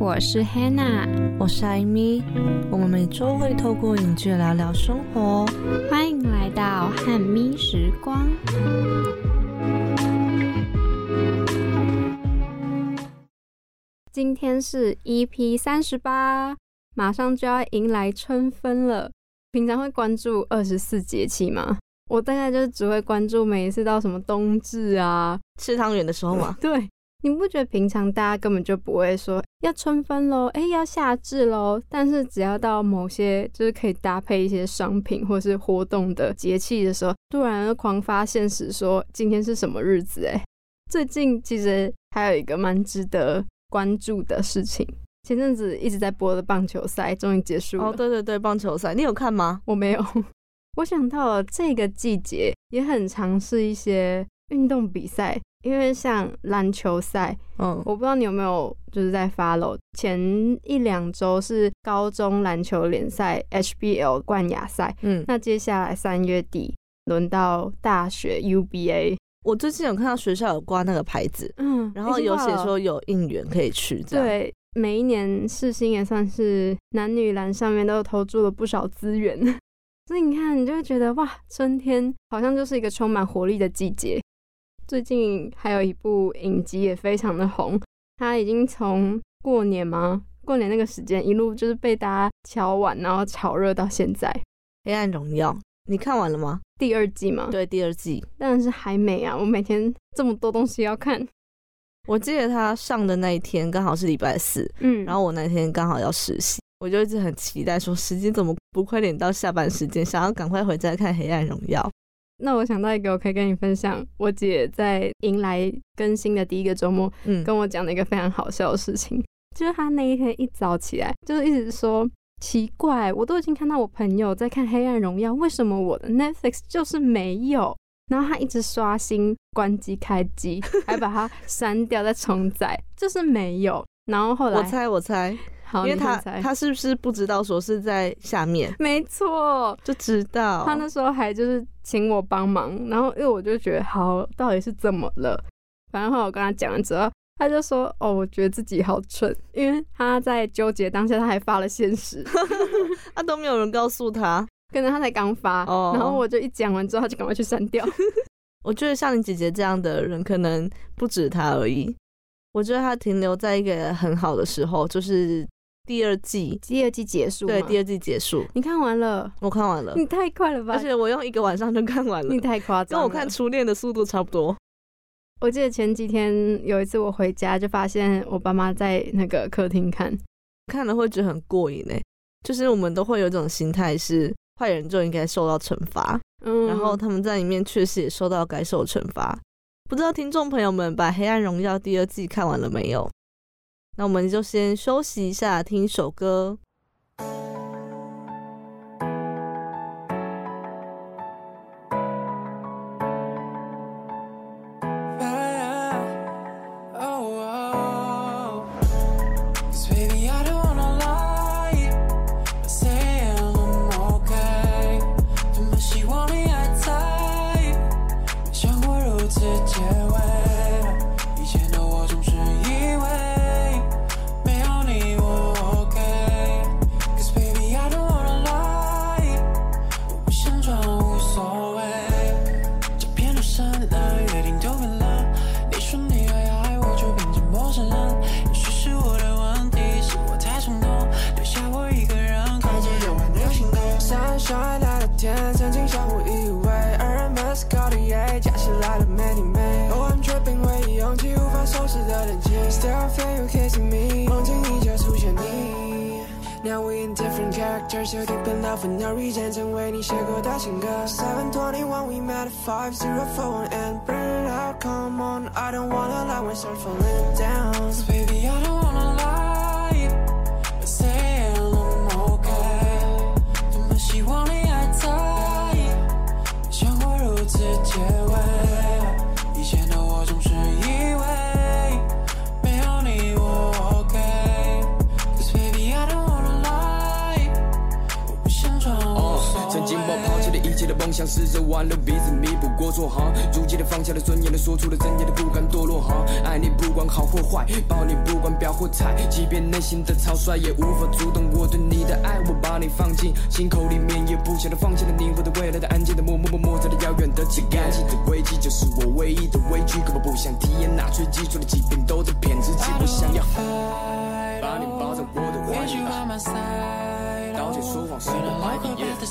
我是 Hannah，我是艾米，我们每周会透过影剧聊聊生活。欢迎来到汉咪时光。今天是 EP 三十八，马上就要迎来春分了。平常会关注二十四节气吗？我大概就是只会关注每一次到什么冬至啊，吃汤圆的时候嘛，对，你不觉得平常大家根本就不会说要春分喽，哎，要夏至喽？但是只要到某些就是可以搭配一些商品或是活动的节气的时候，突然狂发现实说今天是什么日子？哎，最近其实还有一个蛮值得关注的事情，前阵子一直在播的棒球赛终于结束了。哦，对对对，棒球赛，你有看吗？我没有。我想到了这个季节也很尝试一些运动比赛，因为像篮球赛，嗯，我不知道你有没有就是在 follow 前一两周是高中篮球联赛 HBL 冠亚赛，嗯，那接下来三月底轮到大学 UBA，我最近有看到学校有挂那个牌子，嗯，然后有写说有应援可以去，这样，对。每一年世新也算是男女篮上面都投注了不少资源，所以你看，你就会觉得哇，春天好像就是一个充满活力的季节。最近还有一部影集也非常的红，它已经从过年吗？过年那个时间一路就是被大家敲碗，然后炒热到现在。黑暗荣耀，你看完了吗？第二季吗？，对，第二季，当然是还没啊！我每天这么多东西要看，我记得他上的那一天刚好是礼拜四，嗯，然后我那天刚好要实习，我就一直很期待说时间怎么不快点到下班时间，想要赶快回家看《黑暗荣耀》。那我想到一个，我可以跟你分享，我姐在迎来更新的第一个周末，嗯，跟我讲了一个非常好笑的事情，就是她那一天一早起来，就是一直说奇怪，我都已经看到我朋友在看《黑暗荣耀》，为什么我的 Netflix 就是没有？然后她一直刷新、关机、开机，还把它删掉再重载，就是没有。然后后来，我猜，我猜，好，因为他你先猜。他是不是不知道说是在下面，没错，就知道。他那时候还就是请我帮忙，然后因为我就觉得好，到底是怎么了？反正后来我跟他讲了之后，他就说：“哦，我觉得自己好蠢，因为他在纠结当下，他还发了现实，啊都没有人告诉他。可能他才刚发，哦然后我就一讲完之后，他就赶快去删掉。我觉得像你姐姐这样的人，可能不止他而已。我觉得他停留在一个很好的时候，就是第二季，第二季结束，对，第二二季结束，你看完了，我看完了，你太快了吧？而且我用一个晚上就看完了你，太夸张。跟我看《初恋》的速度差不多。我记得前几天有一次我回家，就发现我爸妈在那个客厅看，看了会觉得很过瘾诶，就是我们都会有一种心态是坏人就应该受到惩罚，嗯，然后他们在里面确实也受到该受的惩罚。不知道听众朋友们把《黑暗荣耀》第二季看完了没有？那我们就先休息一下，听首歌。过错哈。如今的放下了尊严的，说出了真言的，不敢堕落哈。爱你不管好或坏，抱你不管表或态，即便内心的草率，也无法阻挡我对你的爱。我把你放进心口里面，也不想的放弃了你，我的未来的安静的默默默默在的遥远的情感。记的危机就是我唯一的畏惧，可我不想体验那最基础的疾病，都在骗自己。我想要把你抱在我的怀里剑说谎是 When 我 I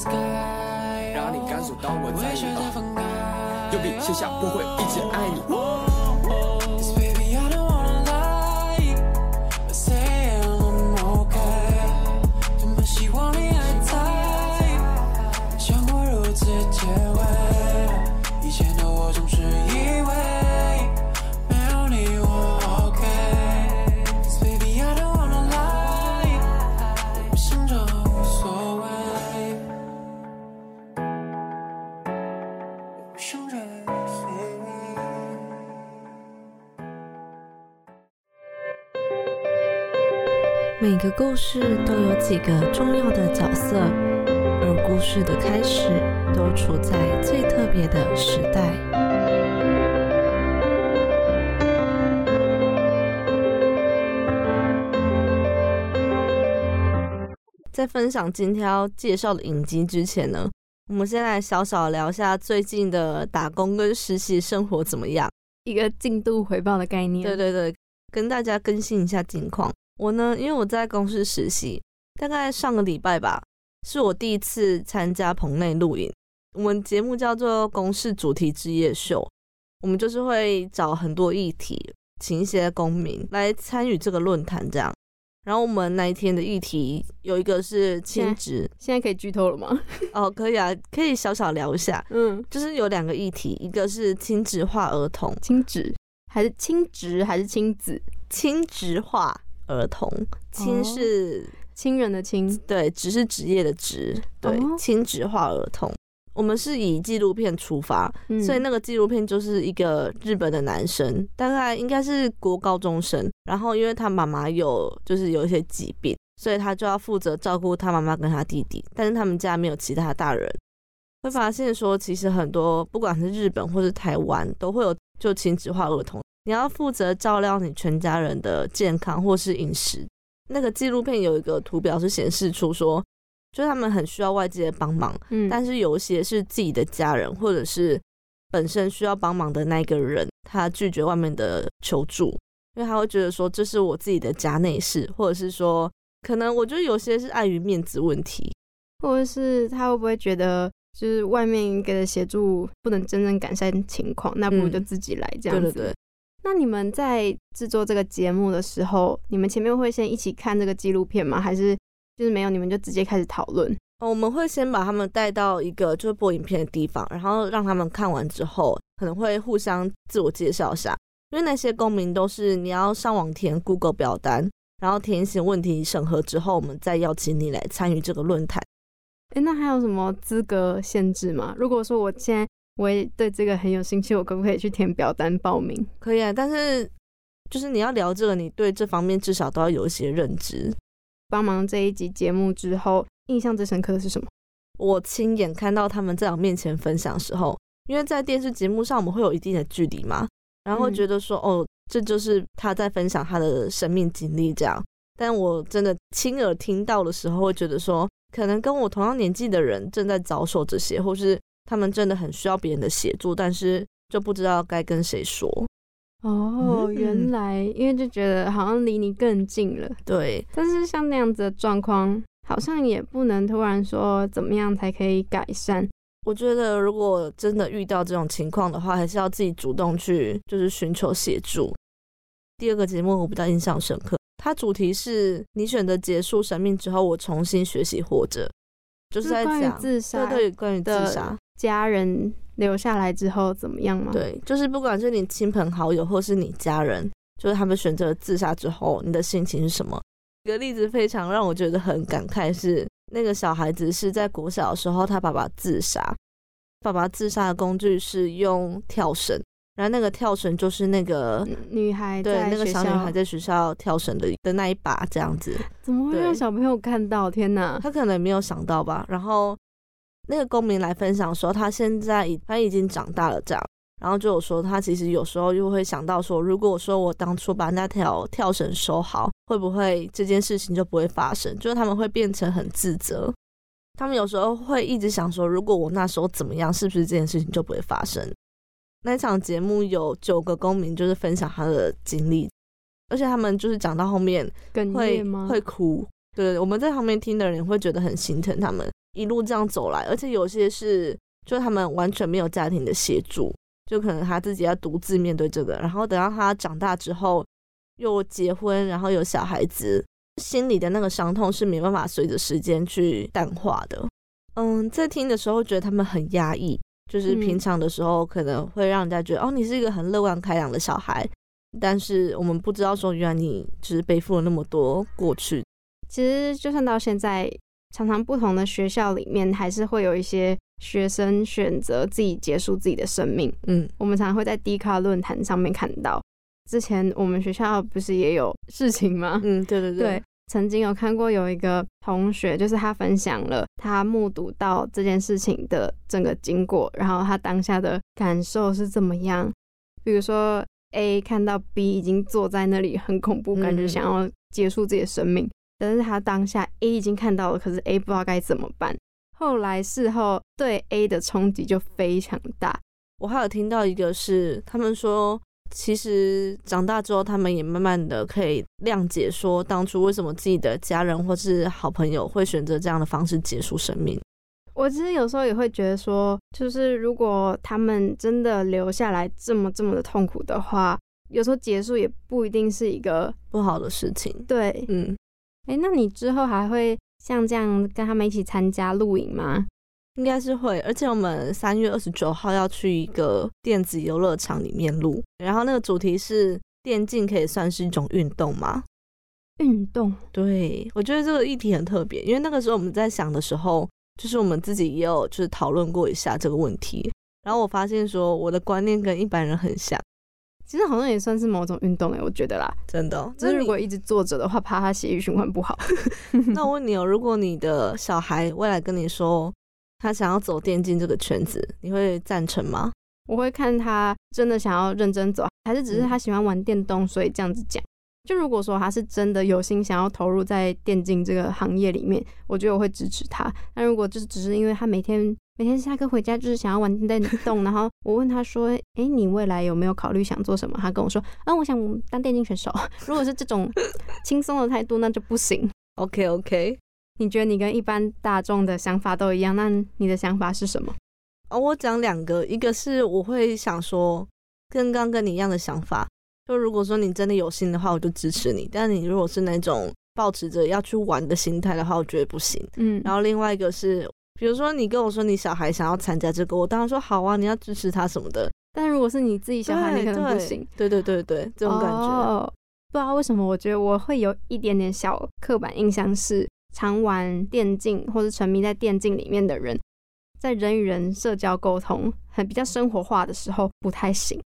白让你感受到我在意为谁在分开？用笔写下，我会一直爱你。个故事都有几个重要的角色，而故事的开始都处在最特别的时代。在分享今天要介绍的影集之前呢，我们先来小小聊一下最近的打工跟实习生活怎么样。一个进度回报的概念。对对对，跟大家更新一下近况。我呢，因为我在公司实习，大概上个礼拜吧，是我第一次参加棚内录影。我们节目叫做“公视主题之夜秀”，我们就是会找很多议题，请一些公民来参与这个论坛，这样。然后我们那一天的议题有一个是亲职，现在可以剧透了吗？哦，可以啊，可以小小聊一下。嗯，就是有两个议题，一个是亲职化儿童，亲职还是亲职还是亲子？亲职化儿童，亲哦是、亲人的亲，对，职是职业的职，对，哦亲职化儿童。我们是以纪录片出发，嗯所以那个纪录片就是一个日本的男生，大概应该是国高中生，然后因为他妈妈有就是有一些疾病，所以他就要负责照顾他妈妈跟他弟弟，但是他们家没有其他大人。会发现说，其实很多不管是日本或是台湾，都会有就亲子化儿童，你要负责照料你全家人的健康或是饮食。那个纪录片有一个图表是显示出说，就是他们很需要外界的帮忙，嗯，但是有些是自己的家人，或者是本身需要帮忙的那个人，他拒绝外面的求助，因为他会觉得说这是我自己的家内事，或者是说可能我觉得有些是碍于面子问题。或者是他会不会觉得，就是外面给的协助不能真正改善情况，那不如嗯就自己来这样子。对对对，那你们在制作这个节目的时候，你们前面会先一起看这个纪录片吗？还是就是没有，你们就直接开始讨论？哦我们会先把他们带到一个就是播影片的地方，然后让他们看完之后，可能会互相自我介绍一下，因为那些公民都是你要上网填 Google 表单，然后填一些问题审核之后，我们再邀请你来参与这个论坛。诶，那还有什么资格限制吗？如果说我现在我也对这个很有兴趣，我可不可以去填表单报名？可以啊，但是就是你要聊这个，你对这方面至少都要有一些认知。帮忙这一集节目之后，印象最深刻的是什么？我亲眼看到他们在我面前分享的时候，因为在电视节目上我们会有一定的距离嘛，然后觉得说，哦，这就是他在分享他的生命经历这样。但我真的亲耳听到的时候，会觉得说，可能跟我同样年纪的人正在遭受这些，或是他们真的很需要别人的协助，但是就不知道该跟谁说。哦，嗯原来因为就觉得好像离你更近了，对，但是像那样子的状况，好像也不能突然说怎么样才可以改善。我觉得如果真的遇到这种情况的话，还是要自己主动去，就是寻求协助。第二个节目我比较印象深刻，它主题是你选择结束生命之后，我重新学习活着，就是在讲自杀对对，关于自杀，家人留下来之后怎么样吗？，对，就是不管是你亲朋好友或是你家人，就是他们选择自杀之后，你的心情是什么？一个例子非常让我觉得很感慨是，那个小孩子是在国小的时候，他爸爸自杀，爸爸自杀的工具是用跳绳，然后那个跳绳就是那个。女孩对，那个小女孩在学校跳绳的的那一把这样子，怎么会对让小朋友看到？天哪！他可能没有想到吧。然后那个公民来分享说，他现在已他已经长大了这样，然后就有说他其实有时候又会想到说，如果说我当初把那条跳绳收好，会不会这件事情就不会发生？就是他们会变成很自责，他们有时候会一直想说，如果我那时候怎么样，是不是这件事情就不会发生？那一场节目有九个公民就是分享他的经历，而且他们就是讲到后面哽会？会哭。对，我们在旁边听的人会觉得很心疼他们一路这样走来，而且有些是就他们完全没有家庭的协助，就可能他自己要独自面对这个，然后等到他长大之后又结婚，然后有小孩子，心里的那个伤痛是没办法随着时间去淡化的。嗯，在听的时候觉得他们很压抑，就是嗯平常的时候可能会让人家觉得、哦，你是一个很乐观开朗的小孩，但是我们不知道说原来你就是背负了那么多过去。其实就算到现在，常常不同的学校里面，还是会有一些学生选择自己结束自己的生命。嗯我们常常会在 D 卡论坛上面看到，之前我们学校不是也有事情吗？嗯，对对对，曾经有看过有一个同学，就是他分享了他目睹到这件事情的整个经过，然后他当下的感受是怎么样。比如说 A 看到 B 已经坐在那里很恐怖，感觉嗯想要结束自己的生命，但是他当下 A 已经看到了，可是 A 不知道该怎么办。后来事后对 A 的冲击就非常大，我还有听到一个是，他们说，其实长大之后，他们也慢慢的可以谅解，说当初为什么自己的家人或是好朋友会选择这样的方式结束生命。我其实有时候也会觉得说，就是如果他们真的留下来这么这么的痛苦的话，有时候结束也不一定是一个不好的事情。对。嗯，哎、那你之后还会像这样跟他们一起参加露营吗？应该是会。而且我们三月二十九号要去一个电子游乐场里面录，然后那个主题是电竞可以算是一种运动吗？运动对，我觉得这个议题很特别，因为那个时候我们在想的时候，就是我们自己也有就是讨论过一下这个问题，然后我发现说我的观念跟一般人很像，其实好像也算是某种运动哎、我觉得啦。真的哦。只是如果一直坐着的话，怕他血液循环不好。那我问你哦，如果你的小孩未来跟你说他想要走电竞这个圈子，你会赞成吗？我会看他真的想要认真走，还是只是他喜欢玩电动，所以这样子讲。就如果说他是真的有心想要投入在电竞这个行业里面，我觉得我会支持他。但如果就是只是因为他每天每天下课回家就是想要玩电动，然后我问他说：“诶，你未来有没有考虑想做什么？”他跟我说：“嗯，我想当电竞选手。”如果是这种轻松的态度，那就不行。OK OK，你觉得你跟一般大众的想法都一样？那你的想法是什么？哦，我讲两个，一个是我会想说，跟刚跟你一样的想法，就如果说你真的有心的话，我就支持你。但你如果是那种抱持着要去玩的心态的话，我觉得不行。嗯，然后另外一个是，比如说你跟我说你小孩想要参加这个，我当然说好啊，你要支持他什么的。但如果是你自己小孩，你可能不行。对对对对，这种感觉。哦，不知道为什么，我觉得我会有一点点小刻板印象，是常玩电竞或者沉迷在电竞里面的人，在人与人社交沟通很比较生活化的时候不太行。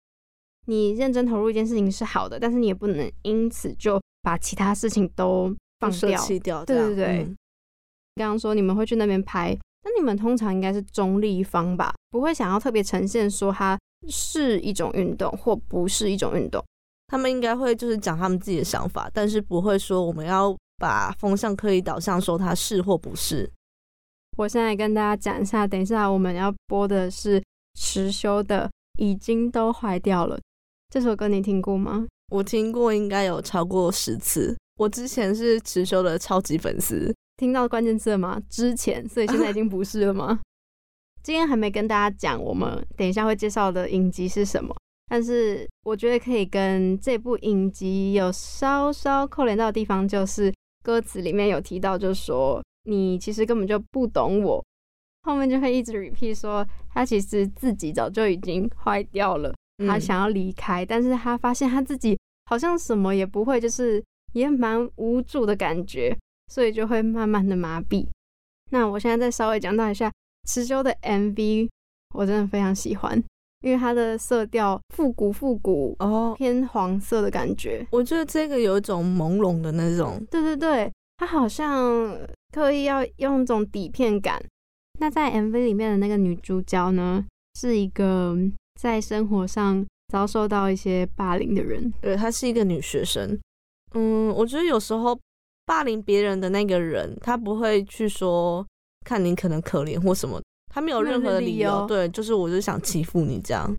你认真投入一件事情是好的，但是你也不能因此就把其他事情都放。弃掉对对对嗯刚刚说你们会去那边拍，那你们通常应该是中立方吧，不会想要特别呈现说它是一种运动或不是一种运动。他们应该会就是讲他们自己的想法，但是不会说我们要把风向刻意导向说它是或不是。我现在跟大家讲一下，等一下我们要播的是池修的《已经都坏掉了》这首歌，你听过吗？我听过应该有超过十次。我之前是池修的超级粉丝，听到关键字了吗？之前，所以现在已经不是了吗？今天还没跟大家讲，我们等一下会介绍的影集是什么，但是我觉得可以跟这部影集有稍稍扣连到的地方，就是歌词里面有提到，就是说你其实根本就不懂我，后面就会一直 repeat 说他其实自己早就已经坏掉了，他嗯想要离开，但是他发现他自己好像什么也不会，就是也蛮无助的感觉，所以就会慢慢的麻痹。那我现在再稍微讲到一下池修的 MV，我真的非常喜欢，因为它的色调复古复古，哦，偏黄色的感觉。我觉得这个有一种朦胧的那种，对对对，它好像刻意要用一种底片感，那在 MV 里面的那个女主角呢，是一个在生活上遭受到一些霸凌的人。对，她是一个女学生。嗯，我觉得有时候霸凌别人的那个人，他不会去说看你可能可怜或什么，他没有任何的理由。理由对，就是我就想欺负你这样，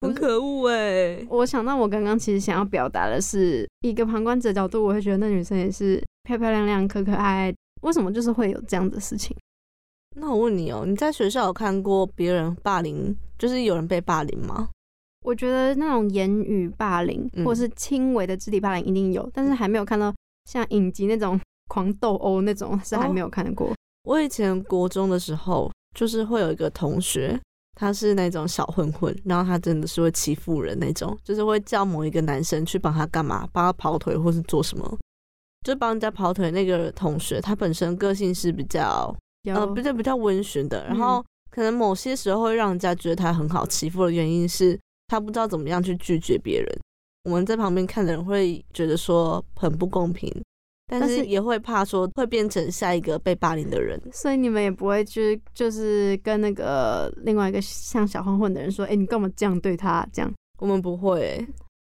很可恶哎、我想到我刚刚其实想要表达的是，一个旁观者角度，我会觉得那女生也是漂漂亮亮、可可爱爱，为什么就是会有这样的事情？那我问你哦，你在学校有看过别人霸凌，就是有人被霸凌吗？我觉得那种言语霸凌嗯或是轻微的肢体霸凌一定有，但是还没有看到像影集那种 狂斗殴那种，是还没有看过。我以前国中的时候，就是会有一个同学，他是那种小混混，然后他真的是会欺负人那种，就是会叫某一个男生去帮他干嘛，帮他跑腿或是做什么。就帮人家跑腿那个同学，他本身个性是比较、呃比较比较温驯的，然嗯后可能某些时候会让人家觉得他很好欺负的原因是他不知道怎么样去拒绝别人。我们在旁边看的人会觉得说很不公平，但但是是也会怕说会变成下一个被霸凌的人。所以你们也不会去就是跟那个另外一个像小混混的人说，哎、你干嘛这样对他？这样我们不会欸、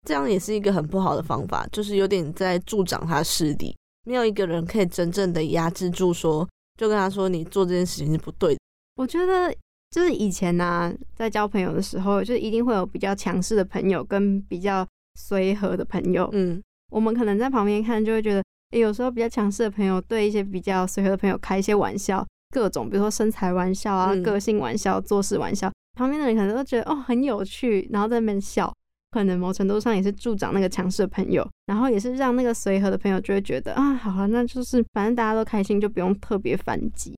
这样也是一个很不好的方法，就是有点在助长他势力。没有一个人可以真正的压制住说，就跟他说你做这件事情是不对的。我觉得就是以前呐、在交朋友的时候，就一定会有比较强势的朋友跟比较随和的朋友。嗯，我们可能在旁边看，就会觉得，诶有时候比较强势的朋友对一些比较随和的朋友开一些玩笑，各种比如说身材玩笑啊、嗯个性玩笑、做事玩笑，旁边的人可能都觉得哦很有趣，然后在那边笑。可能某程度上也是助长那个强势的朋友，然后也是让那个随和的朋友就会觉得啊，好了，那就是反正大家都开心，就不用特别反击。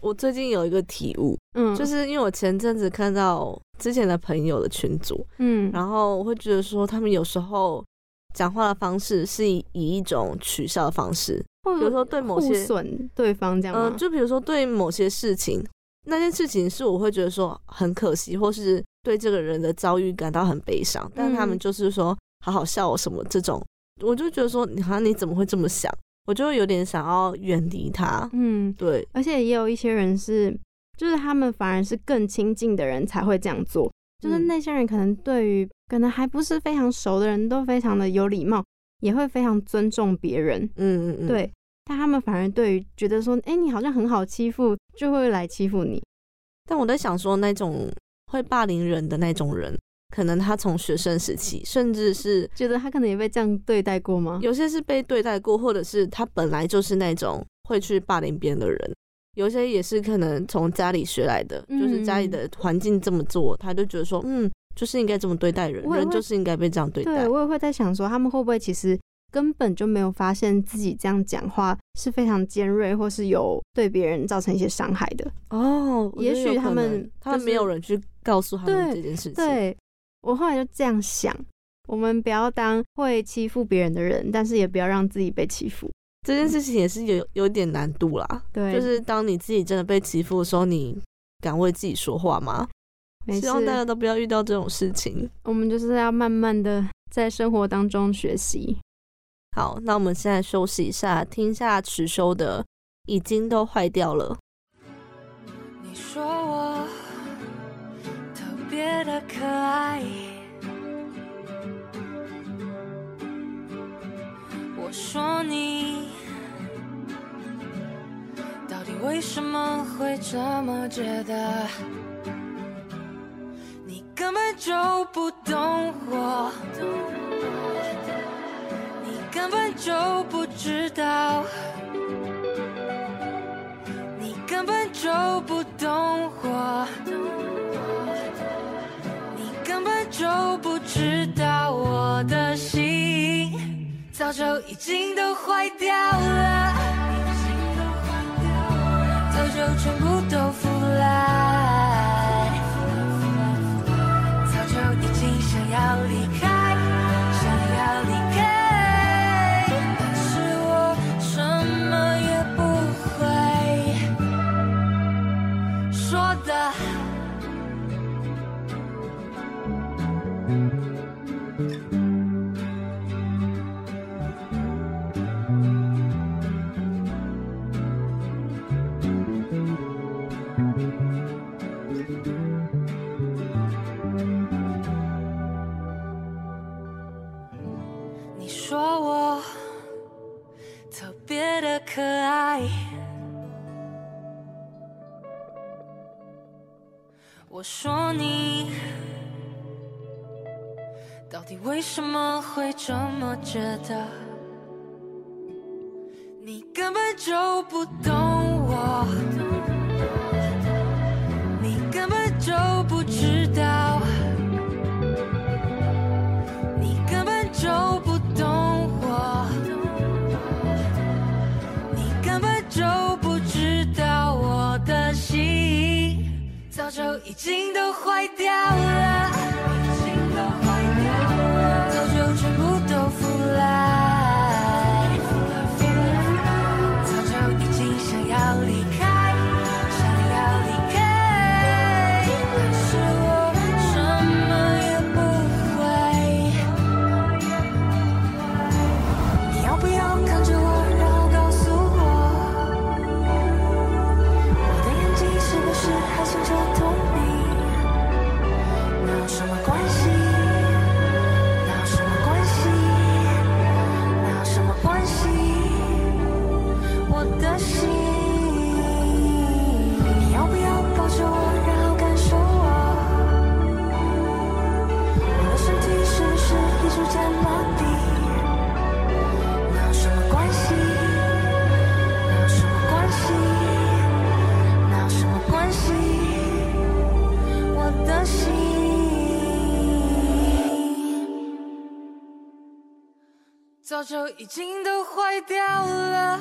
我最近有一个体悟，嗯，就是因为我前阵子看到之前的朋友的群组，嗯，然后我会觉得说他们有时候讲话的方式是以以一种取笑的方式，或比如说对某些损对方这样吗？嗯、就比如说对某些事情，那件事情是我会觉得说很可惜，或是对这个人的遭遇感到很悲伤，但是他们嗯就是说好好笑我什么这种，我就觉得说你好像你怎么会这么想，我就会有点想要远离他。嗯，对，而且也有一些人是，就是他们反而是更亲近的人才会这样做。就是嗯那些人可能对于可能还不是非常熟的人都非常的有礼貌，也会非常尊重别人。嗯嗯嗯，对，但他们反而对于觉得说，哎、你好像很好欺负，就会来欺负你。但我在想说，那种会霸凌人的那种人，可能他从学生时期，甚至是觉得他可能也被这样对待过吗？有些是被对待过，或者是他本来就是那种会去霸凌别人的人。有些也是可能从家里学来的，就是家里的环境这么做，他就觉得说，嗯，就是应该这么对待人，人就是应该被这样对待对。我也会在想说，他们会不会其实根本就没有发现自己这样讲话是非常尖锐，或是有对别人造成一些伤害的。哦，也许他们他们没有人去告诉他们这件事情。，对我后来就这样想，我们不要当会欺负别人的人，但是也不要让自己被欺负。这件事情也是有有点难度啦。对，就是当你自己真的被欺负的时候，你敢为自己说话吗？希望大家，都不要遇到这种事情。我们就是要慢慢的在生活当中学习。好，那我们现在休息一下，听一下池修的《已经都坏掉了》。你说我特别的可爱，我说你到底为什么会这么觉得？你根本就不懂我，你根本就不知道。你根本就不懂我，你根本就不知道我的心早就已经都坏掉了，就全部都腐烂，早就已经想要离说你到底为什么会这么觉得？你根本就不懂我，你根本就不知道，早就已经都坏掉了，就已经都坏掉了，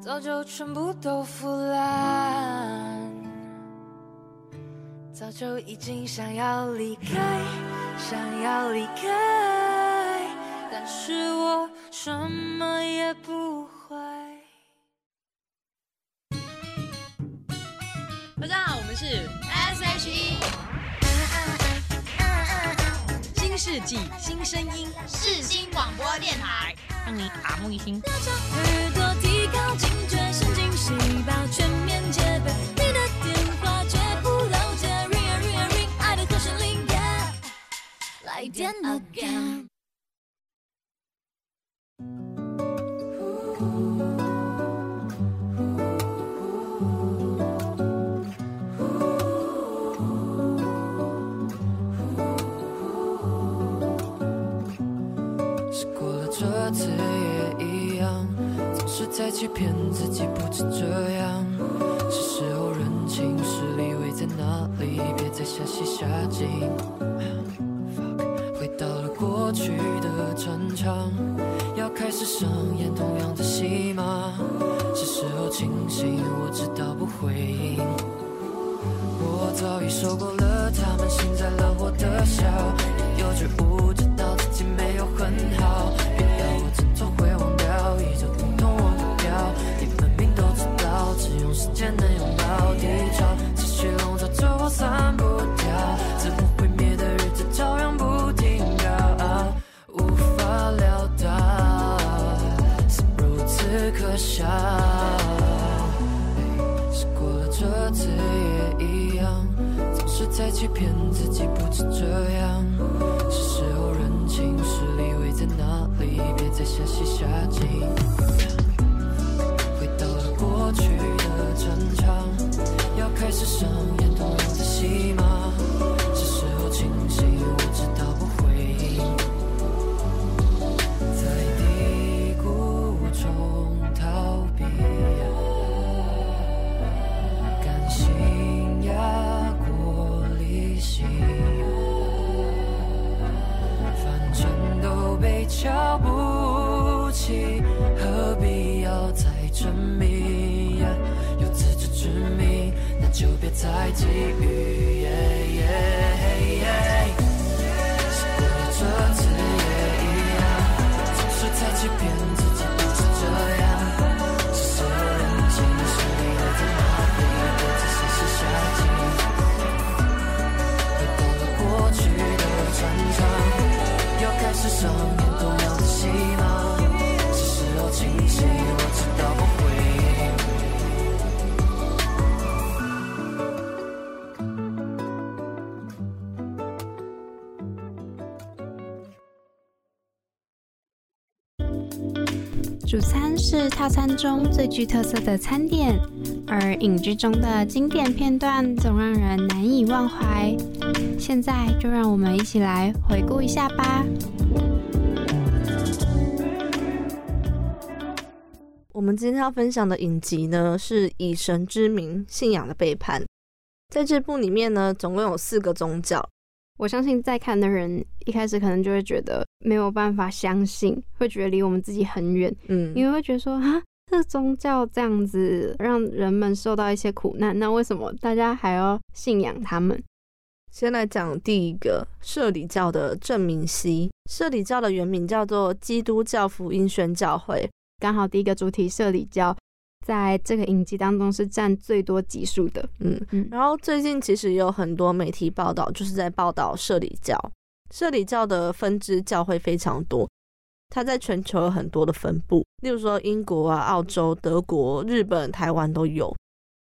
早就全部都腐烂，早就已经想要离开，想要离开，但是我什么也不会。大家好，我们是世纪新声音，世新广播电台，让你耳目一新。耳朵提高警觉，神经细胞全面戒备。你的电话绝不漏接，ring a ring a ring，爱的和弦铃，yeah，来电 again。了这次也一样，总是在欺骗自己，不止这样。是时候认清实力位在哪里，别再瞎戏瞎劲。Fuck，回到了过去的战场，要开始上演同样的戏码。是时候清醒，我知道不会赢。我早已受够了他们幸灾乐祸的笑，也有觉悟，知道自己没有很好。间能拥抱低潮，持续笼罩着我散不掉，自我毁灭的日子照样不停靠，无法料到，是如此可笑。是过了这次也一样，总是在欺骗自己，不止这样。是时候认清实力位在哪里，别再瞎戏瞎劲。开始上演同样的戏码。是时候清醒，我知道不会赢。在低谷中逃避。感性压过理性，反正都被瞧不起，何必要再证明？就别再觊觎。是过了这次也一样，总是在欺骗自己，不是这样。是时候认清实力位在哪里，别再瞎戏瞎劲。回到了过去的战场，要开始上演同样的戏码。是时候清醒，主餐是套餐中最具特色的餐点，而影剧中的经典片段总让人难以忘怀。现在就让我们一起来回顾一下吧。我们今天要分享的影集呢，是以神之名：信仰的背叛。在这部里面呢，总共有四个宗教。我相信在看的人一开始可能就会觉得没有办法相信，会觉得离我们自己很远，嗯，因为会觉得说啊，这宗教这样子让人们受到一些苦难，那为什么大家还要信仰他们？先来讲第一个社里教的郑明熙。社里教的原名叫做基督教福音宣教会。刚好第一个主题社里教，在这个影集当中是占最多集数的。嗯嗯然后最近其实也有很多媒体报道，就是在报道社里教。社里教的分支教会非常多，它在全球有很多的分布，例如说英国啊、澳洲、德国、日本、台湾都有。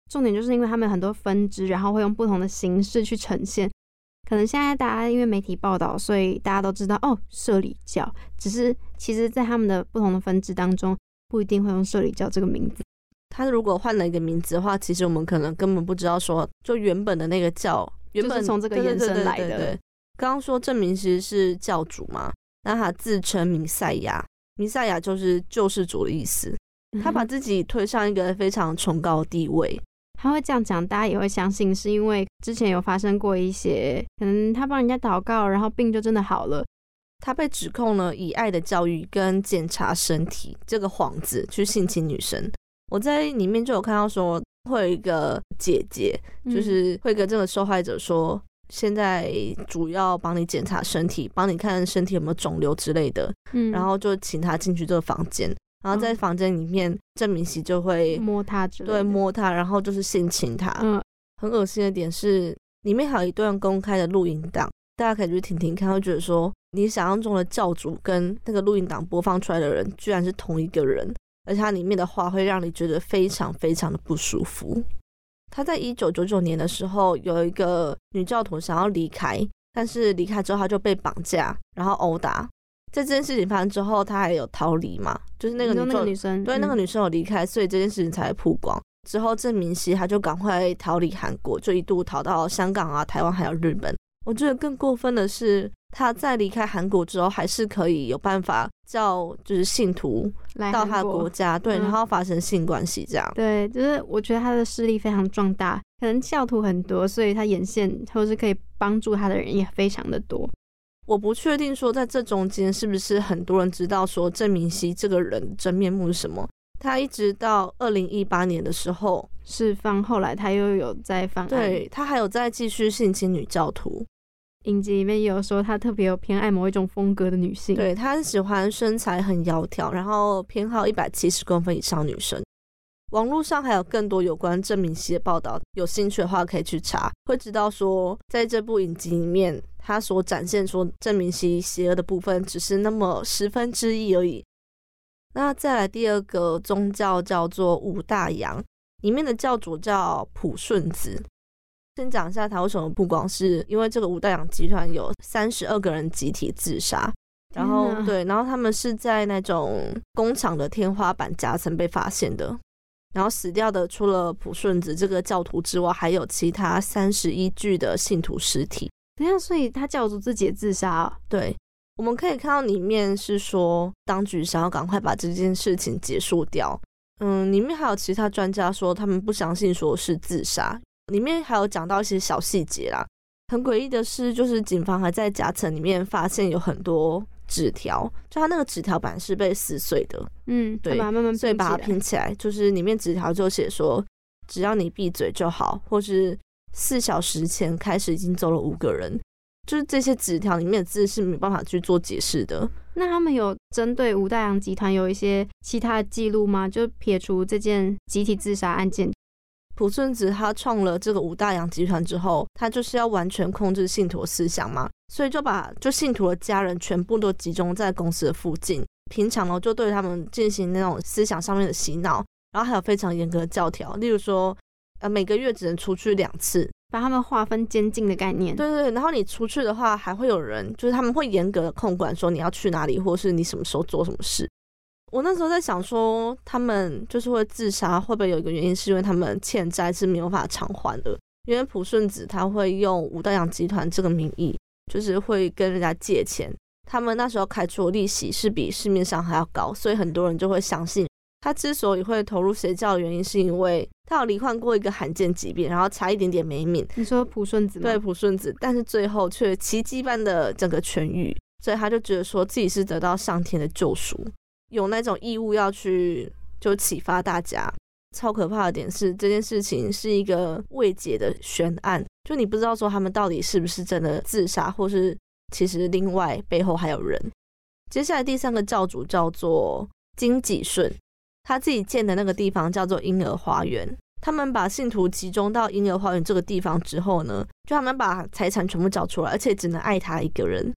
重点就是因为他们有很多分支，然后会用不同的形式去呈现。可能现在大家因为媒体报道，所以大家都知道哦，社里教。只是其实，在他们的不同的分支当中，不一定会用社里教这个名字。它如果换了一个名字的话，其实我们可能根本不知道说，就原本的那个教，原本就是从这个延伸来的对对刚刚说郑明熙是教主嘛，那他自称弥赛亚，弥赛亚就是救世主的意思。他把自己推上一个非常崇高的地位。他会这样讲，大家也会相信，是因为之前有发生过一些，可能他帮人家祷告，然后病就真的好了。他被指控了以爱的教育跟检查身体这个幌子去性侵女生。我在里面就有看到说，会有一个姐姐，嗯。就是会跟这个受害者说，现在主要帮你检查身体，帮你看身体有没有肿瘤之类的，嗯，然后就请他进去这个房间，然后在嗯。房间里面，郑明熙就会摸他之类的，对摸他，然后就是性侵他。嗯，很恶心的点是，里面还有一段公开的录音档，大家可以去听听看，会觉得说，你想象中的教主跟那个录音档播放出来的人，居然是同一个人，而且它里面的话会让你觉得非常非常的不舒服。他在一九九九年的时候，有一个女教徒想要离开，但是离开之后他就被绑架，然后殴打。在这件事情发生之后，他还有逃离嘛？就是那个那个女女生，对，那个嗯女生有离开，所以这件事情才会曝光。之后，郑明熙他就赶快逃离韩国，就一度逃到香港啊、台湾还有日本。我觉得更过分的是，他在离开韩国之后，还是可以有办法叫就是信徒来到他的国家，对，嗯然后发生性关系这样。对，就是我觉得他的势力非常壮大，可能教徒很多，所以他眼线或是可以帮助他的人也非常的多。我不确定说在这中间是不是很多人知道说郑明熙这个人真面目是什么。他一直到二零一八年的时候，释放后来他又有在犯案，对他还有在继续性侵女教徒。影集里面也有说他特别有偏爱某一种风格的女性，对他很喜欢身材很窈窕，然后偏好一百七十公分以上女生。网络上还有更多有关郑明熙的报道，有兴趣的话可以去查，会知道说在这部影集里面，他所展现出郑明熙邪恶的部分只是那么十分之一而已。那再来第二个宗教叫做五大洋，里面的教主叫普顺子。先讲一下他为什么不光，是因为这个五大洋集团有三十二个人集体自杀，然后对，然后他们是在那种工厂的天花板夹层被发现的。然后死掉的除了普顺子这个教徒之外，还有其他三十一具的信徒尸体。等一下，所以他教主自己也自杀哦。对，我们可以看到里面是说，当局想要赶快把这件事情结束掉。嗯，里面还有其他专家说，他们不相信说是自杀。里面还有讲到一些小细节啦。很诡异的是，就是警方还在夹层里面发现有很多纸条，就他那个纸条板是被撕碎的，嗯，对他把慢慢所以把它拼起来，就是里面纸条就写说，只要你闭嘴就好，或是四小时前开始已经走了五个人，就是这些纸条里面的字是没办法去做解释的。那他们有针对吴大洋集团有一些其他的记录吗？就撇除这件集体自杀案件，朴顺子他创了这个五大洋集团之后，他就是要完全控制信徒的思想嘛，所以就把就信徒的家人全部都集中在公司的附近，平常呢就对他们进行那种思想上面的洗脑，然后还有非常严格的教条，例如说，呃每个月只能出去两次，把他们划分监禁的概念。对对对，然后你出去的话，还会有人就是他们会严格的控管说你要去哪里，或是你什么时候做什么事。我那时候在想说，他们就是会自杀，会不会有一个原因是因为他们欠债是没有法偿还的？因为朴顺子他会用五道洋集团这个名义，就是会跟人家借钱，他们那时候开出的利息是比市面上还要高，所以很多人就会相信他之所以会投入邪教的原因，是因为他有罹患过一个罕见疾病，然后差一点点没命，你说朴顺子吗？对朴顺子，但是最后却奇迹般的整个痊愈，所以他就觉得说自己是得到上天的救赎，有那种义务要去就启发大家。超可怕的点是，这件事情是一个未解的悬案，就你不知道说他们到底是不是真的自杀，或是其实另外背后还有人。接下来第三个教主叫做金己顺，他自己建的那个地方叫做婴儿花园。他们把信徒集中到婴儿花园这个地方之后呢，就他们把财产全部找出来，而且只能爱他一个人。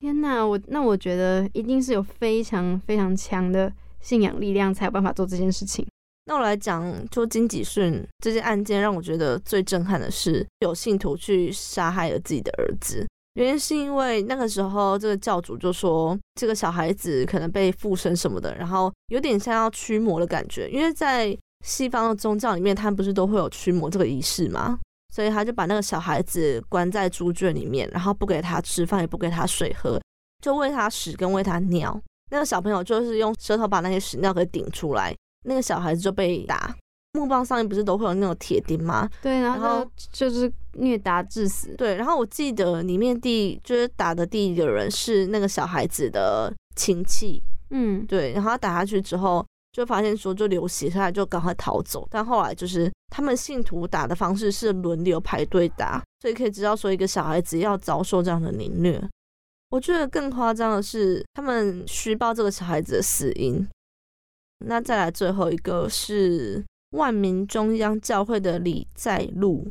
天哪，我那我觉得一定是有非常非常强的信仰力量才有办法做这件事情。那我来讲，就金吉顺这件案件，让我觉得最震撼的是，有信徒去杀害了自己的儿子。原因是因为那个时候，这个教主就说，这个小孩子可能被附身什么的，然后有点像要驱魔的感觉。因为在西方的宗教里面，他们不是都会有驱魔这个仪式吗？所以他就把那个小孩子关在猪圈里面，然后不给他吃饭，也不给他水喝，就喂他屎跟喂他尿。那个小朋友就是用舌头把那些屎尿给顶出来。那个小孩子就被打，木棒上面不是都会有那种铁钉吗？对，然然后后就是虐打致死。对，然后我记得里面第就是打的第一个人是那个小孩子的亲戚，嗯，对，然后他打下去之后就发现说就流血，所以他就赶快逃走。但后来就是他们信徒打的方式是轮流排队打，所以可以知道说一个小孩子要遭受这样的凌虐。我觉得更夸张的是，他们虚报这个小孩子的死因。那再来最后一个是万民中央教会的李在禄，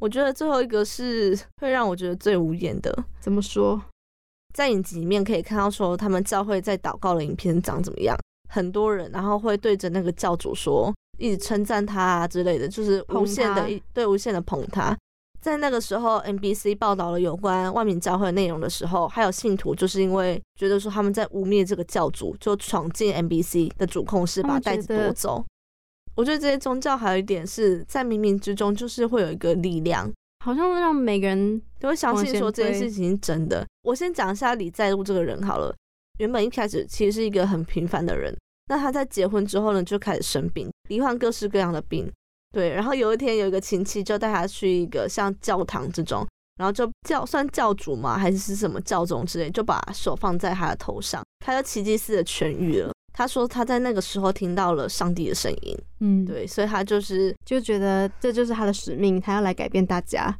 我觉得最后一个是 会让我觉得最无言的。怎么说？在影集里面可以看到说他们教会在祷告的影片长怎么样，很多人然后会对着那个教主说，一直称赞他啊之类的，就是无限的对无限的捧他。在那个时候，NBC 报道了有关万民教会的内容的时候，还有信徒就是因为觉得说他们在污蔑这个教主，就闯进 NBC 的主控室，把袋子夺走。我觉得这些宗教还有一点是在冥冥之中，就是会有一个力量，好像让每个人都会相信说这件事情是真的。我先讲一下李在禄这个人好了。原本一开始其实是一个很平凡的人，那他在结婚之后呢，就开始生病，罹患各式各样的病。对，然后有一天有一个亲戚就带他去一个像教堂这种，然后就教算教主嘛？还是是什么教宗之类，就把手放在他的头上，他就奇迹似的痊愈了。他说他在那个时候听到了上帝的声音，嗯，，对，所以他就是就觉得这就是他的使命，他要来改变大家。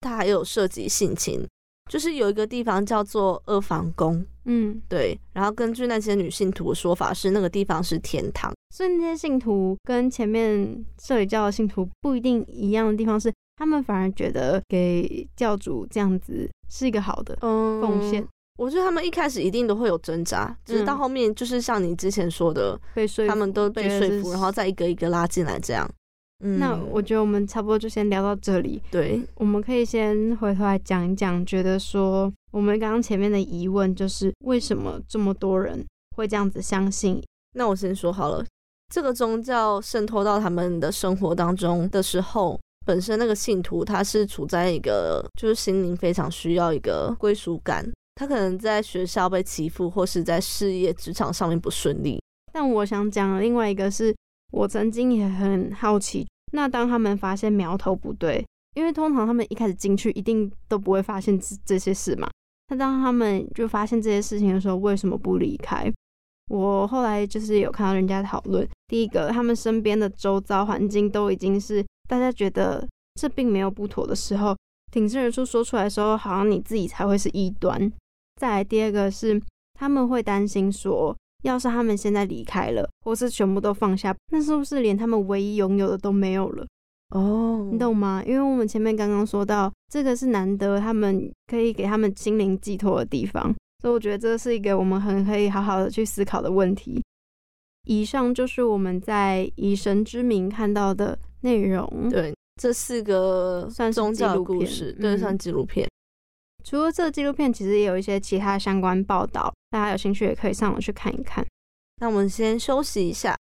他还有涉及性侵，就是有一个地方叫做二房宫，嗯，对，然后根据那些女信徒的说法是那个地方是天堂，所以那些信徒跟前面社里教的信徒不一定一样的地方是，他们反而觉得给教主这样子是一个好的嗯奉献。我觉得他们一开始一定都会有挣扎，只是到嗯后面就是像你之前说的，被说服，他们都被说服，然后再一个一个拉进来这样。嗯，那我觉得我们差不多就先聊到这里。对，我们可以先回头来讲一讲，觉得说我们刚刚前面的疑问就是为什么这么多人会这样子相信？那我先说好了，这个宗教渗透到他们的生活当中的时候，本身那个信徒他是处在一个就是心灵非常需要一个归属感，他可能在学校被欺负，或是在事业职场上面不顺利。但我想讲另外一个是，我曾经也很好奇，那当他们发现苗头不对，因为通常他们一开始进去一定都不会发现这这些事嘛。那当他们就发现这些事情的时候，为什么不离开？我后来就是有看到人家讨论，第一个，他们身边的周遭环境都已经是大家觉得这并没有不妥的时候，挺身而出说出来的时候，好像你自己才会是异端。再来第二个是他们会担心说，要是他们现在离开了，或是全部都放下，那是不是连他们唯一拥有的都没有了？哦你懂吗？因为我们前面刚刚说到，这个是难得他们可以给他们心灵寄托的地方，所以我觉得这是一个我们很可以好好的去思考的问题。以上就是我们在以神之名看到的内容。对，这四个算是宗教的纪录片故事，对，嗯算纪录片。除了这个纪录片其实也有一些其他相关报道大家有兴趣也可以上网去看一看。那我们先休息一下。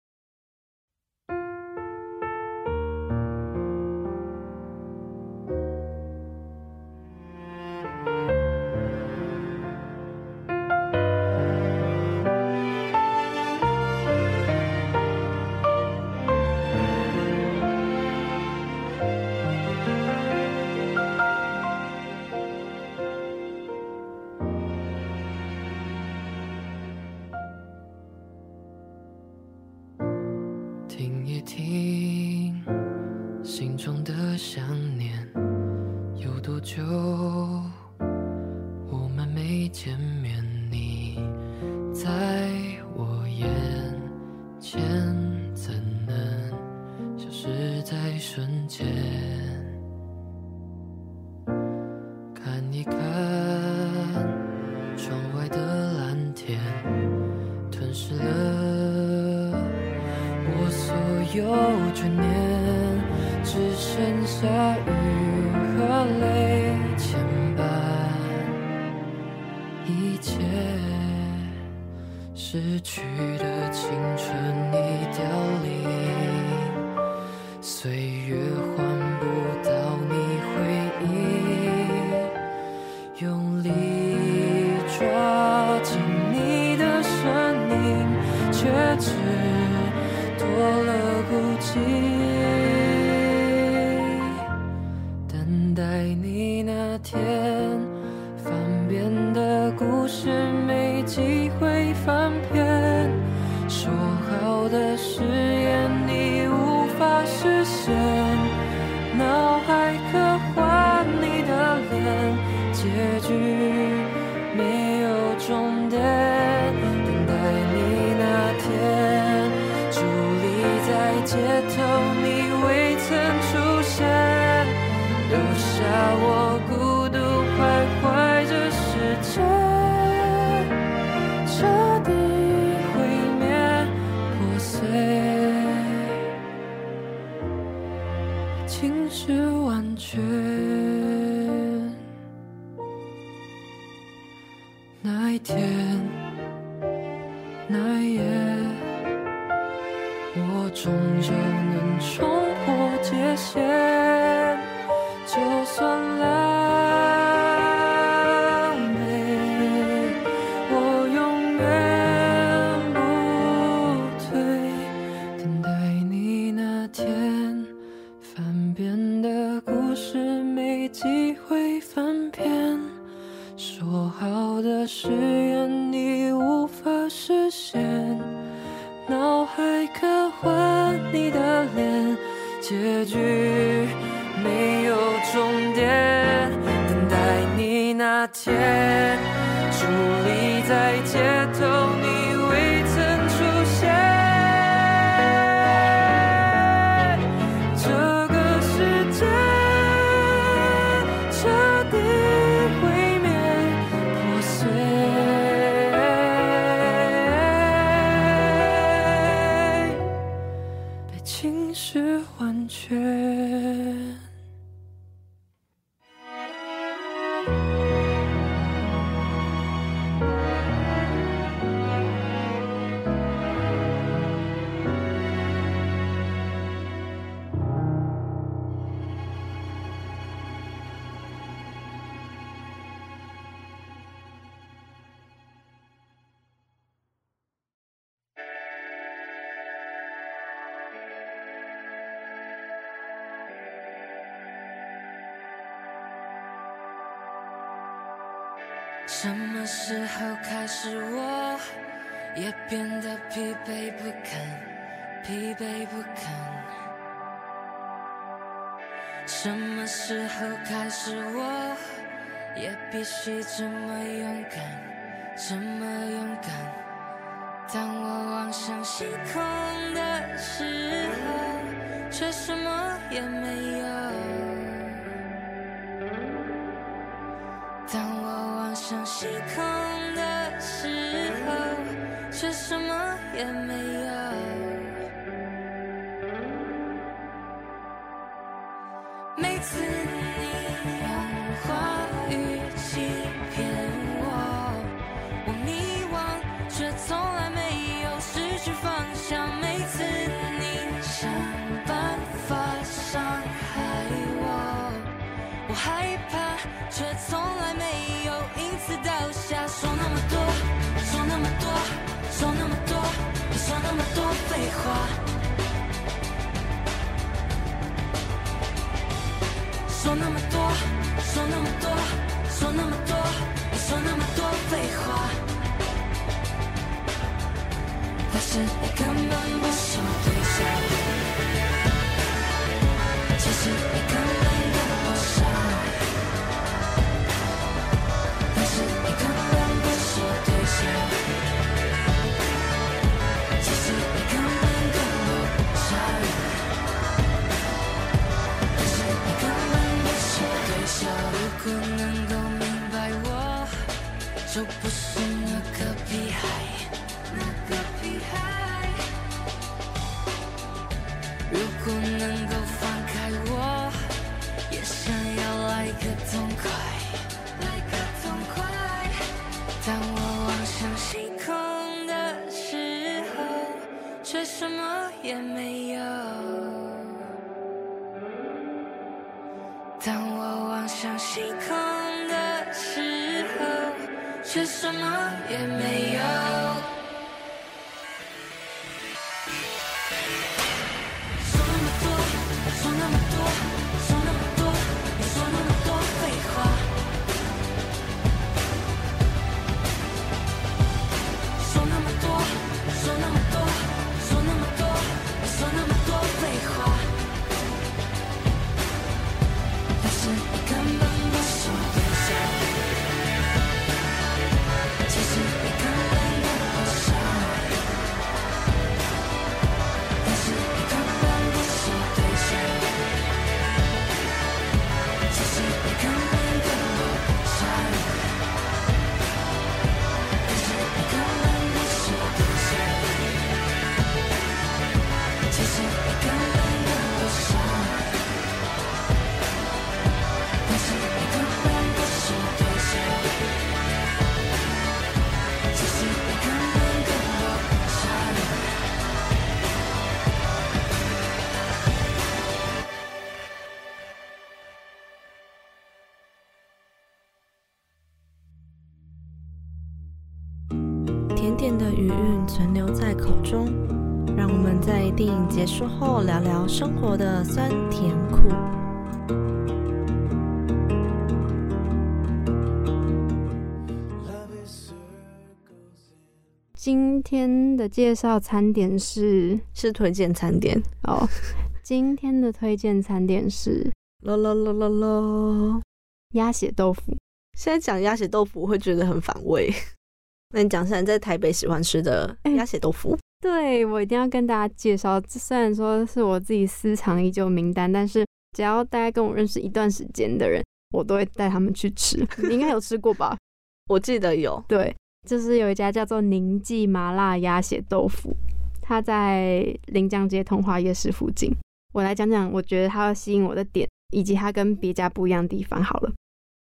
却只多了孤寂。解切开始我也变得疲惫不堪疲惫不堪。什么时候开始我也必须这么勇敢这么勇敢当我望向星空的时候却什么也没有当我望向星空却什么也没有。每次你用话语欺骗说那么多，说那么多，说那么多，你说那么多废话。但是你根本不是我对象，如果能够明白我，就不是那个屁孩。那个屁孩。如果能够放开我，也想要来个痛快，来个痛快。当我望向星空的时候，却什么也没像星空的时候，却什么也没有。结束后聊聊生活的酸甜苦。今天的介绍餐点是是推荐餐点哦，今天的推荐餐点是咯咯咯咯咯。鸭血豆腐。现在讲鸭血豆腐会觉得很反胃，那你讲一下你在台北喜欢吃的鸭血豆腐？对我一定要跟大家介绍，这虽然说是我自己私藏已久名单，但是只要大家跟我认识一段时间的人，我都会带他们去吃。你应该有吃过吧？我记得有，对，就是有一家叫做宁记麻辣鸭血豆腐，它在临江街通化夜市附近。我来讲讲，我觉得它吸引我的点，以及它跟别家不一样的地方。好了，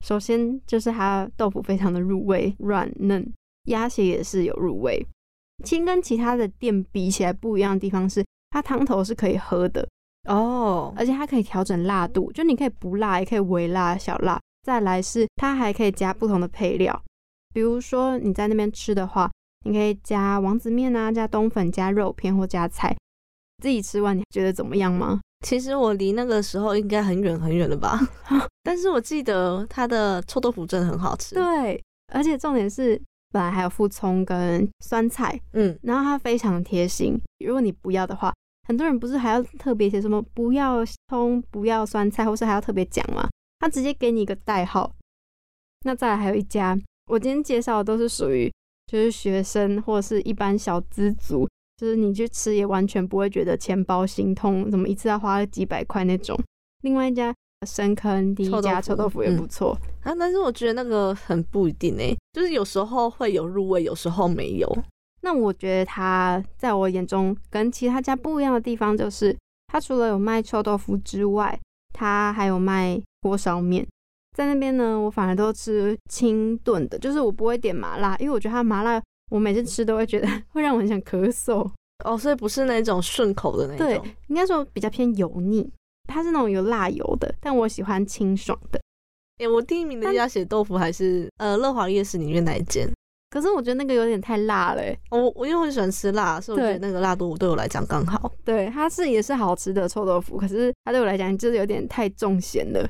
首先就是它豆腐非常的入味，软嫩，鸭血也是有入味。其实跟其他的店比起来不一样的地方是，它汤头是可以喝的哦，而且它可以调整辣度，就你可以不辣，也可以微辣、小辣。再来是它还可以加不同的配料，比如说你在那边吃的话，你可以加王子面啊，加冬粉、加肉片或加菜。自己吃完你觉得怎么样吗？其实我离那个时候应该很远很远了吧，但是我记得它的臭豆腐真的很好吃。对，而且重点是本来还有附葱跟酸菜，嗯，然后它非常贴心。如果你不要的话，很多人不是还要特别写什么不要葱、不要酸菜，或是还要特别讲吗？他直接给你一个代号。那再来还有一家，我今天介绍的都是属于就是学生或者是一般小资族，就是你去吃也完全不会觉得钱包心痛，怎么一次要花几百块那种。另外一家深坑第一家臭豆腐也不错、啊，但是我觉得那个很不一定诶、就是有时候会有入味，有时候没有。那我觉得它在我眼中跟其他家不一样的地方，就是它除了有卖臭豆腐之外，它还有卖锅烧面。在那边呢，我反而都吃清炖的，就是我不会点麻辣，因为我觉得它麻辣，我每次吃都会觉得 会让我很想咳嗽。哦，所以不是那种顺口的那种。对，应该说比较偏油腻，它是那种有辣油的，但我喜欢清爽的。哎、我第一名的鸭血豆腐还是呃乐华夜市里面那一间。可是我觉得那个有点太辣了欸。我我因为我很喜欢吃辣，所以我觉得那个辣度对我来讲刚好。对，它是也是好吃的臭豆腐，可是它对我来讲就是有点太重咸了。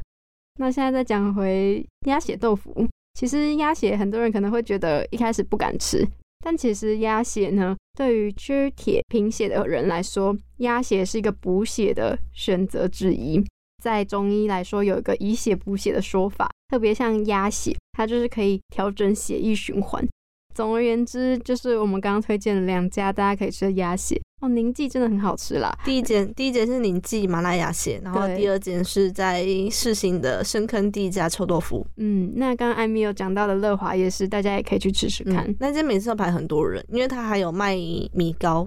那现在再讲回鸭血豆腐，其实鸭血很多人可能会觉得一开始不敢吃，但其实鸭血呢，对于缺铁贫血的人来说，鸭血是一个补血的选择之一。在中医来说，有一个以血补血的说法，特别像鸭血，它就是可以调整血液循环。总而言之，就是我们刚刚推荐的两家大家可以吃的鸭血哦，宁记真的很好吃啦。第一间第一间是宁记麻辣鸭血，然后第二间是在世新的深坑第一家臭豆腐。嗯，那刚刚艾米有讲到的乐华夜市，大家也可以去吃吃看。嗯，那间每次都排很多人，因为它还有卖米糕。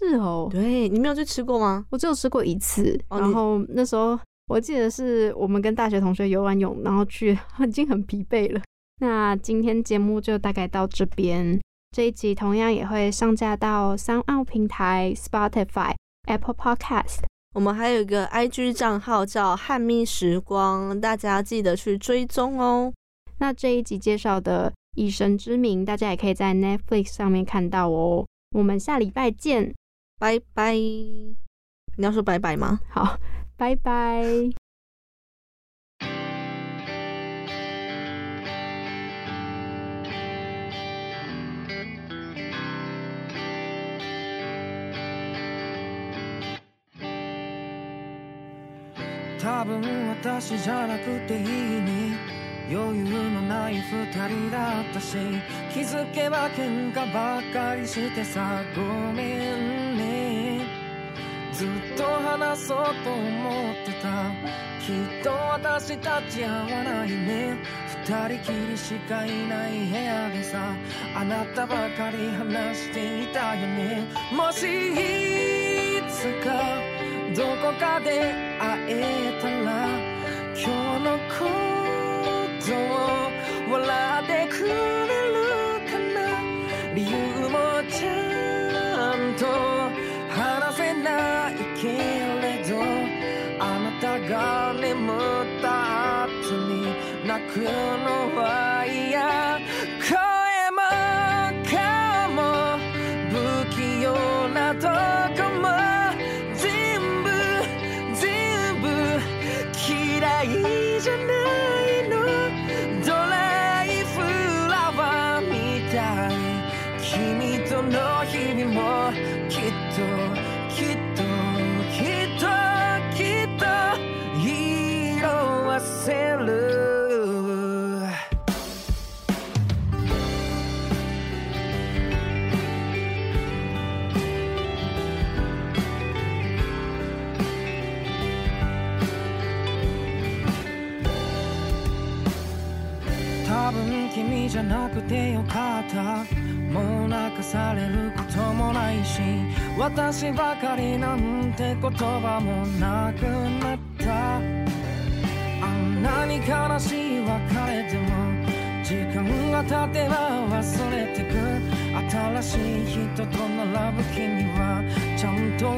是哦，对你没有去吃过吗？我只有吃过一次，哦然后那时候我记得是我们跟大学同学游完泳，然后去 已经很疲惫了。那今天节目就大概到这边，这一集同样也会上架到三奥平台、Spotify、Apple Podcast。我们还有一个 IG 账号叫汉密时光，大家记得去追踪哦。那这一集介绍的《以神之名》，大家也可以在 Netflix 上面看到哦。我们下礼拜见，拜拜。你要说拜拜吗？好，拜拜。多分私じゃなくていいに余裕のない二人だったし気づけば喧嘩ばっかりしてさごめんねずっと話そうと思ってた。きっと私たち合わないね。二人きりしかいない部屋でさ。あなたばかり話していたよね。もしいつかどこかで会えたら今日のことを笑ってくれ you know why じゃなくてよかった。もう泣かされることもないし私ばかりなんて言葉もなくなった。あんなに悲しい別れでも時間が経てば忘れてく。新しい人と並ぶ君はちゃんと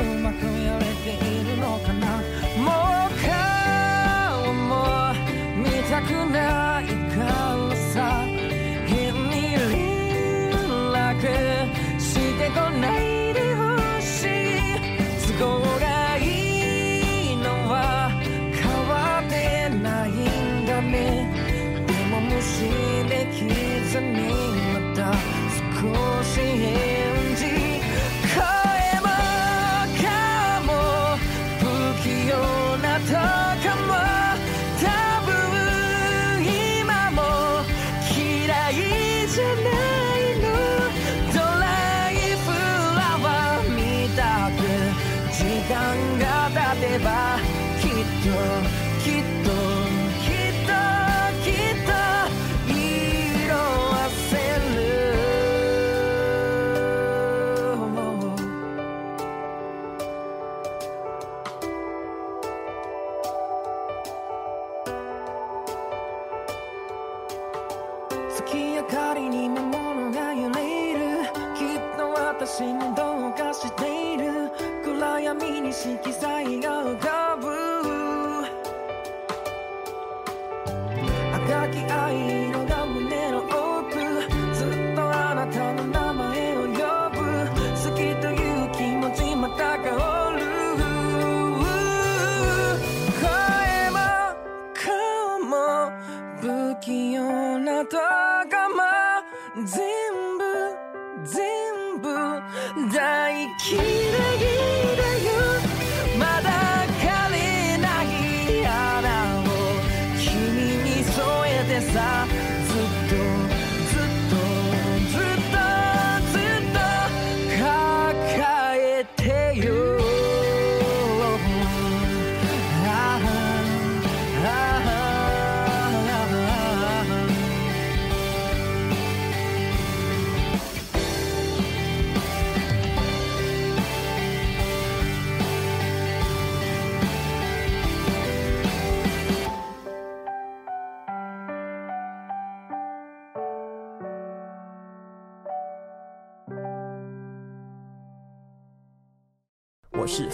keep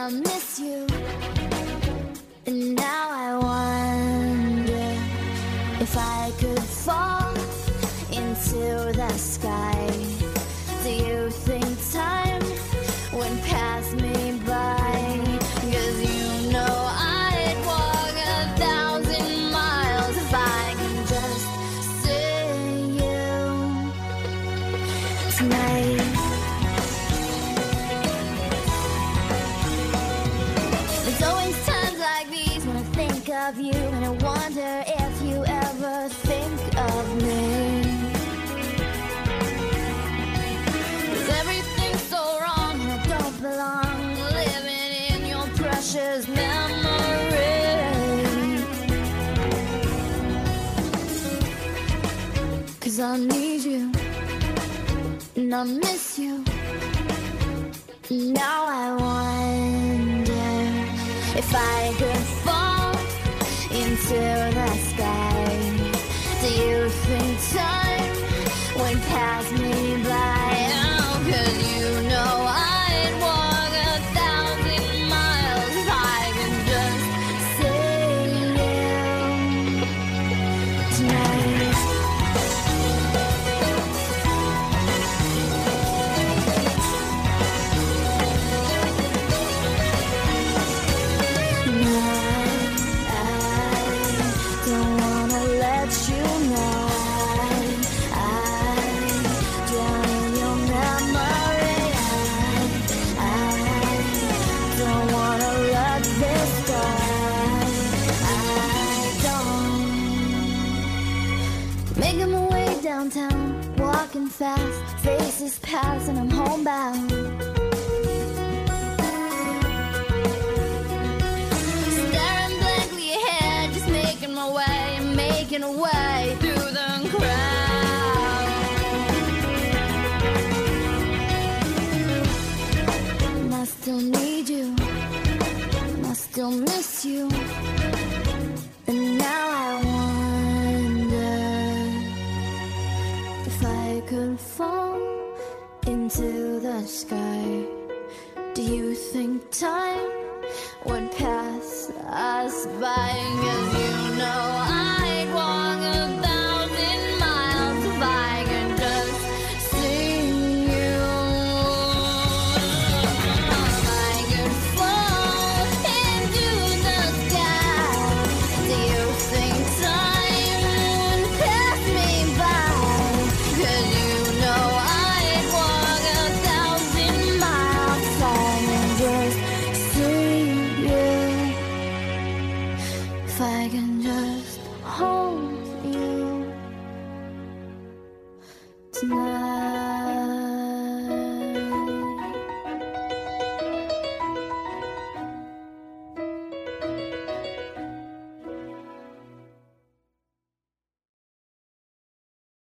I miss you. And I miss you. Now I want.